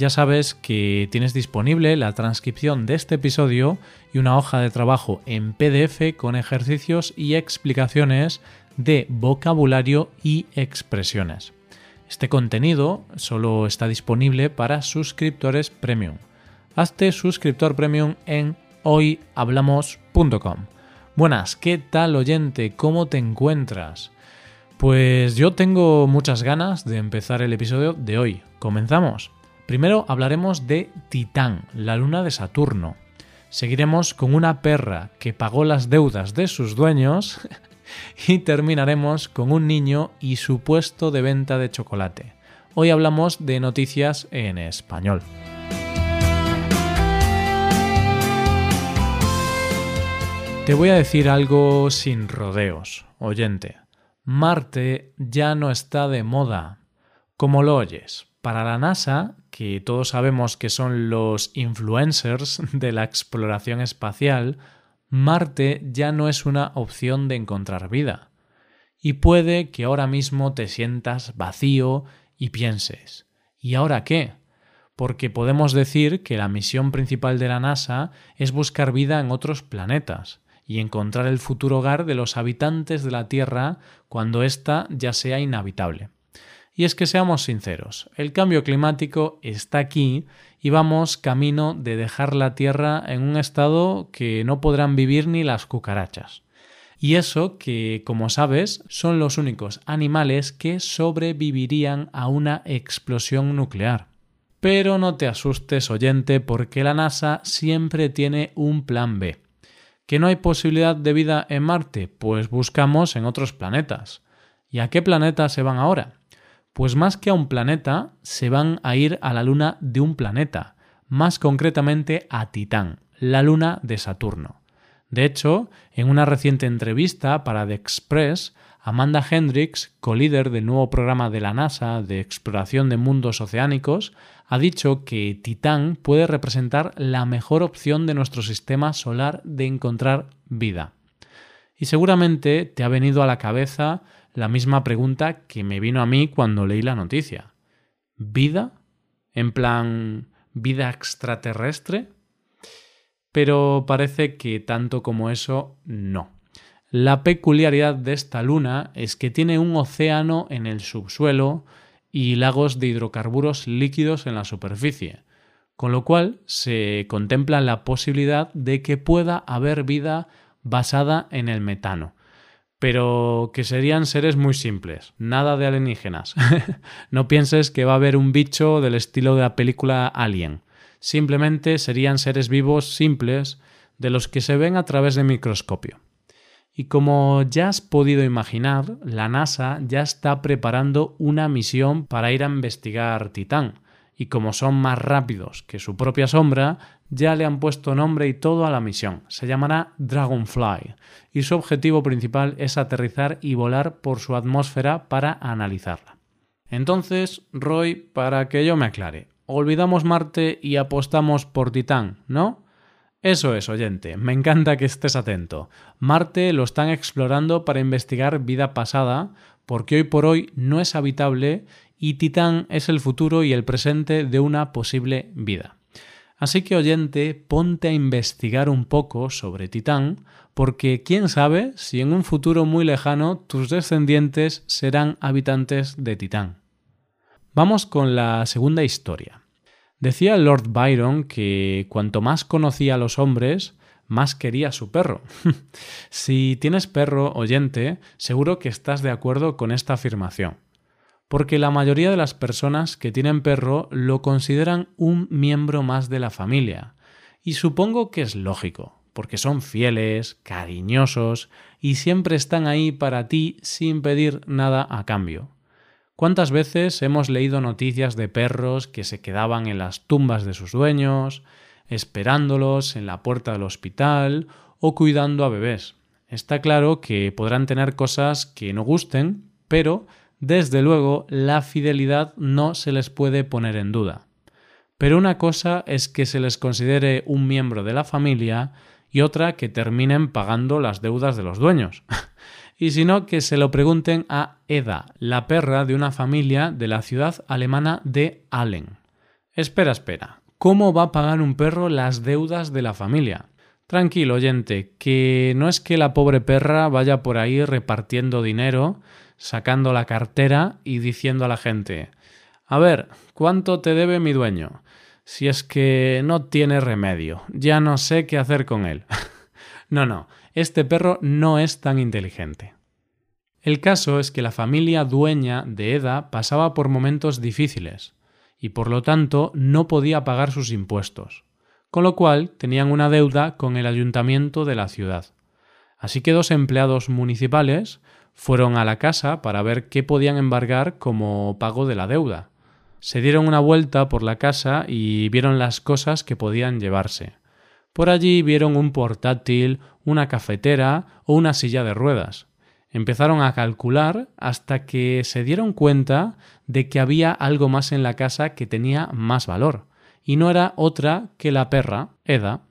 ya sabes que tienes disponible la transcripción de este episodio y una hoja de trabajo en PDF con ejercicios y explicaciones de vocabulario y expresiones. Este contenido solo está disponible para suscriptores premium. Hazte suscriptor premium en hoyhablamos.com. Buenas, ¿qué tal oyente? ¿Cómo te encuentras? Pues yo tengo muchas ganas de empezar el episodio de hoy. ¿Comenzamos? Primero hablaremos de Titán, la luna de Saturno. Seguiremos con una perra que pagó las deudas de sus dueños y terminaremos con un niño y su puesto de venta de chocolate. Hoy hablamos de noticias en español. Te voy a decir algo sin rodeos, oyente. Marte ya no está de moda. Como lo oyes, para la NASA, que todos sabemos que son los influencers de la exploración espacial, Marte ya no es una opción de encontrar vida. Y puede que ahora mismo te sientas vacío y pienses, ¿y ahora qué? Porque podemos decir que la misión principal de la NASA es buscar vida en otros planetas y encontrar el futuro hogar de los habitantes de la Tierra cuando ésta ya sea inhabitable. Y es que seamos sinceros, el cambio climático está aquí y vamos camino de dejar la Tierra en un estado que no podrán vivir ni las cucarachas. Y eso que, como sabes, son los únicos animales que sobrevivirían a una explosión nuclear. Pero no te asustes, oyente, porque la NASA siempre tiene un plan B. ¿Que no hay posibilidad de vida en Marte? Pues buscamos en otros planetas. ¿Y a qué planeta se van ahora? Pues más que a un planeta, se van a ir a la luna de un planeta, más concretamente a Titán, la luna de Saturno. De hecho, en una reciente entrevista para The Express, Amanda Hendricks, co-líder del nuevo programa de la NASA de exploración de mundos oceánicos, ha dicho que Titán puede representar la mejor opción de nuestro sistema solar de encontrar vida. Y seguramente te ha venido a la cabeza la misma pregunta que me vino a mí cuando leí la noticia. ¿Vida? ¿En plan vida extraterrestre? Pero parece que tanto como eso, no. La peculiaridad de esta luna es que tiene un océano en el subsuelo y lagos de hidrocarburos líquidos en la superficie, con lo cual se contempla la posibilidad de que pueda haber vida basada en el metano, pero que serían seres muy simples, nada de alienígenas. no pienses que va a haber un bicho del estilo de la película Alien. Simplemente serían seres vivos simples de los que se ven a través de microscopio. Y como ya has podido imaginar, la NASA ya está preparando una misión para ir a investigar Titán, y como son más rápidos que su propia sombra, ya le han puesto nombre y todo a la misión. Se llamará Dragonfly y su objetivo principal es aterrizar y volar por su atmósfera para analizarla. Entonces, Roy, para que yo me aclare, olvidamos Marte y apostamos por Titán, ¿no? Eso es, oyente, me encanta que estés atento. Marte lo están explorando para investigar vida pasada, porque hoy por hoy no es habitable y Titán es el futuro y el presente de una posible vida. Así que oyente, ponte a investigar un poco sobre Titán, porque quién sabe si en un futuro muy lejano tus descendientes serán habitantes de Titán. Vamos con la segunda historia. Decía Lord Byron que cuanto más conocía a los hombres, más quería su perro. si tienes perro oyente, seguro que estás de acuerdo con esta afirmación porque la mayoría de las personas que tienen perro lo consideran un miembro más de la familia. Y supongo que es lógico, porque son fieles, cariñosos y siempre están ahí para ti sin pedir nada a cambio. ¿Cuántas veces hemos leído noticias de perros que se quedaban en las tumbas de sus dueños, esperándolos en la puerta del hospital o cuidando a bebés? Está claro que podrán tener cosas que no gusten, pero desde luego la fidelidad no se les puede poner en duda. Pero una cosa es que se les considere un miembro de la familia y otra que terminen pagando las deudas de los dueños. y si no, que se lo pregunten a Eda, la perra de una familia de la ciudad alemana de Allen. Espera, espera. ¿Cómo va a pagar un perro las deudas de la familia? Tranquilo, oyente, que no es que la pobre perra vaya por ahí repartiendo dinero, sacando la cartera y diciendo a la gente A ver, ¿cuánto te debe mi dueño? Si es que no tiene remedio, ya no sé qué hacer con él. no, no, este perro no es tan inteligente. El caso es que la familia dueña de Eda pasaba por momentos difíciles y por lo tanto no podía pagar sus impuestos, con lo cual tenían una deuda con el ayuntamiento de la ciudad. Así que dos empleados municipales fueron a la casa para ver qué podían embargar como pago de la deuda. Se dieron una vuelta por la casa y vieron las cosas que podían llevarse. Por allí vieron un portátil, una cafetera o una silla de ruedas. Empezaron a calcular hasta que se dieron cuenta de que había algo más en la casa que tenía más valor, y no era otra que la perra, Eda.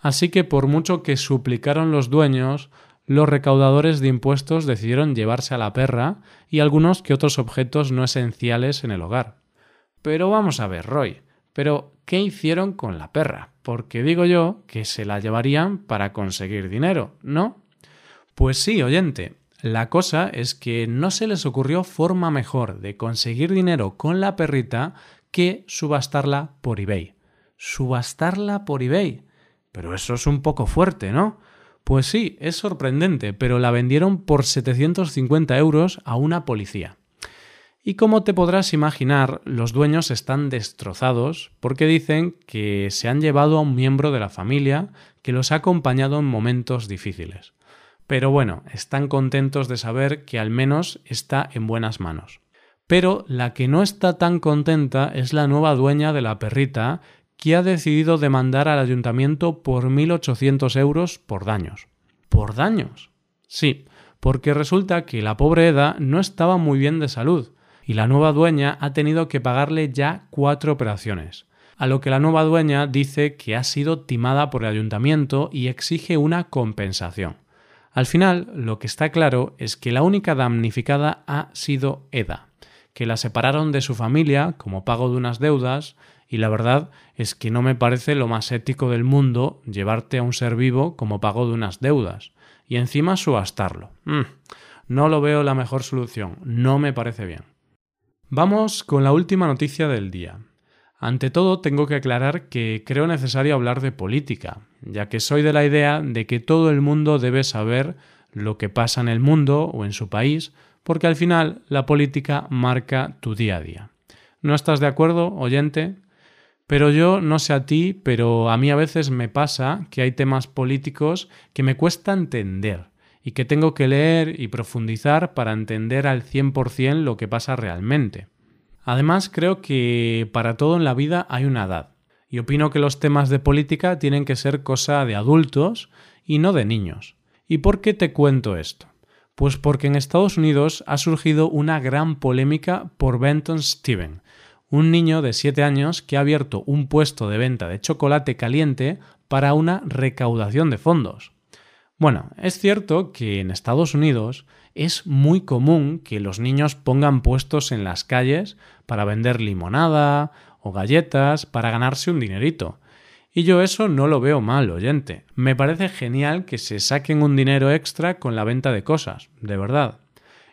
Así que por mucho que suplicaron los dueños, los recaudadores de impuestos decidieron llevarse a la perra y algunos que otros objetos no esenciales en el hogar. Pero vamos a ver, Roy, pero ¿qué hicieron con la perra? Porque digo yo que se la llevarían para conseguir dinero, ¿no? Pues sí, oyente, la cosa es que no se les ocurrió forma mejor de conseguir dinero con la perrita que subastarla por eBay. Subastarla por eBay. Pero eso es un poco fuerte, ¿no? Pues sí, es sorprendente, pero la vendieron por 750 euros a una policía. Y como te podrás imaginar, los dueños están destrozados porque dicen que se han llevado a un miembro de la familia que los ha acompañado en momentos difíciles pero bueno, están contentos de saber que al menos está en buenas manos. Pero la que no está tan contenta es la nueva dueña de la perrita, que ha decidido demandar al ayuntamiento por 1.800 euros por daños. ¿Por daños? Sí, porque resulta que la pobre Eda no estaba muy bien de salud, y la nueva dueña ha tenido que pagarle ya cuatro operaciones, a lo que la nueva dueña dice que ha sido timada por el ayuntamiento y exige una compensación. Al final, lo que está claro es que la única damnificada ha sido Eda, que la separaron de su familia como pago de unas deudas, y la verdad es que no me parece lo más ético del mundo llevarte a un ser vivo como pago de unas deudas, y encima subastarlo. Mm, no lo veo la mejor solución, no me parece bien. Vamos con la última noticia del día. Ante todo, tengo que aclarar que creo necesario hablar de política, ya que soy de la idea de que todo el mundo debe saber lo que pasa en el mundo o en su país, porque al final la política marca tu día a día. ¿No estás de acuerdo, oyente? Pero yo no sé a ti, pero a mí a veces me pasa que hay temas políticos que me cuesta entender y que tengo que leer y profundizar para entender al 100% lo que pasa realmente. Además, creo que para todo en la vida hay una edad. Y opino que los temas de política tienen que ser cosa de adultos y no de niños. ¿Y por qué te cuento esto? Pues porque en Estados Unidos ha surgido una gran polémica por Benton Steven, un niño de 7 años que ha abierto un puesto de venta de chocolate caliente para una recaudación de fondos. Bueno, es cierto que en Estados Unidos es muy común que los niños pongan puestos en las calles para vender limonada o galletas para ganarse un dinerito. Y yo eso no lo veo mal, oyente. Me parece genial que se saquen un dinero extra con la venta de cosas, de verdad.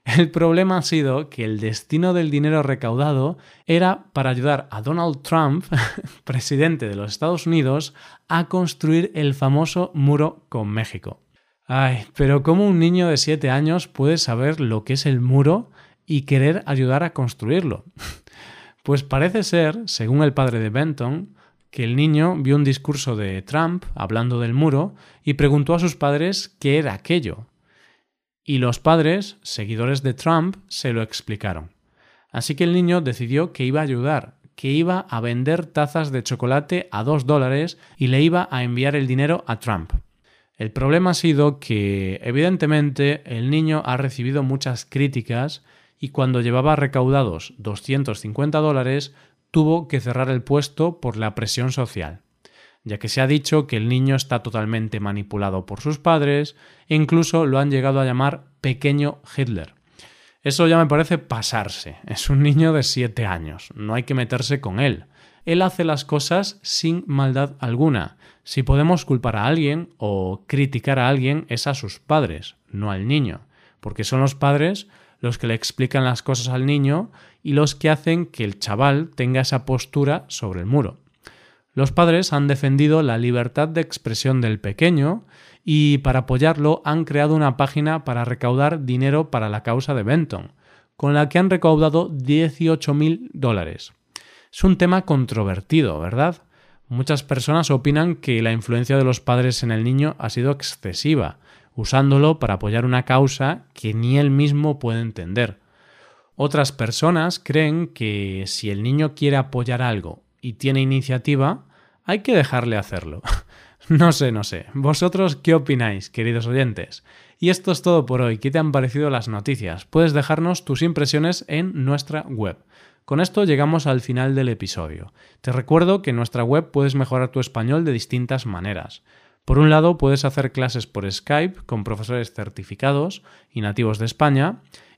El problema ha sido que el destino del dinero recaudado era para ayudar a Donald Trump, presidente de los Estados Unidos, a construir el famoso muro con México. Ay, pero ¿cómo un niño de 7 años puede saber lo que es el muro y querer ayudar a construirlo? Pues parece ser, según el padre de Benton, que el niño vio un discurso de Trump hablando del muro y preguntó a sus padres qué era aquello. Y los padres, seguidores de Trump, se lo explicaron. Así que el niño decidió que iba a ayudar, que iba a vender tazas de chocolate a 2 dólares y le iba a enviar el dinero a Trump. El problema ha sido que, evidentemente, el niño ha recibido muchas críticas y cuando llevaba recaudados 250 dólares tuvo que cerrar el puesto por la presión social, ya que se ha dicho que el niño está totalmente manipulado por sus padres e incluso lo han llegado a llamar pequeño Hitler. Eso ya me parece pasarse. Es un niño de 7 años, no hay que meterse con él. Él hace las cosas sin maldad alguna. Si podemos culpar a alguien o criticar a alguien es a sus padres, no al niño, porque son los padres los que le explican las cosas al niño y los que hacen que el chaval tenga esa postura sobre el muro. Los padres han defendido la libertad de expresión del pequeño y para apoyarlo han creado una página para recaudar dinero para la causa de Benton, con la que han recaudado 18.000 dólares. Es un tema controvertido, ¿verdad? Muchas personas opinan que la influencia de los padres en el niño ha sido excesiva, usándolo para apoyar una causa que ni él mismo puede entender. Otras personas creen que si el niño quiere apoyar algo y tiene iniciativa, hay que dejarle hacerlo. no sé, no sé. ¿Vosotros qué opináis, queridos oyentes? Y esto es todo por hoy. ¿Qué te han parecido las noticias? Puedes dejarnos tus impresiones en nuestra web. Con esto llegamos al final del episodio. Te recuerdo que en nuestra web puedes mejorar tu español de distintas maneras. Por un lado, puedes hacer clases por Skype con profesores certificados y nativos de España,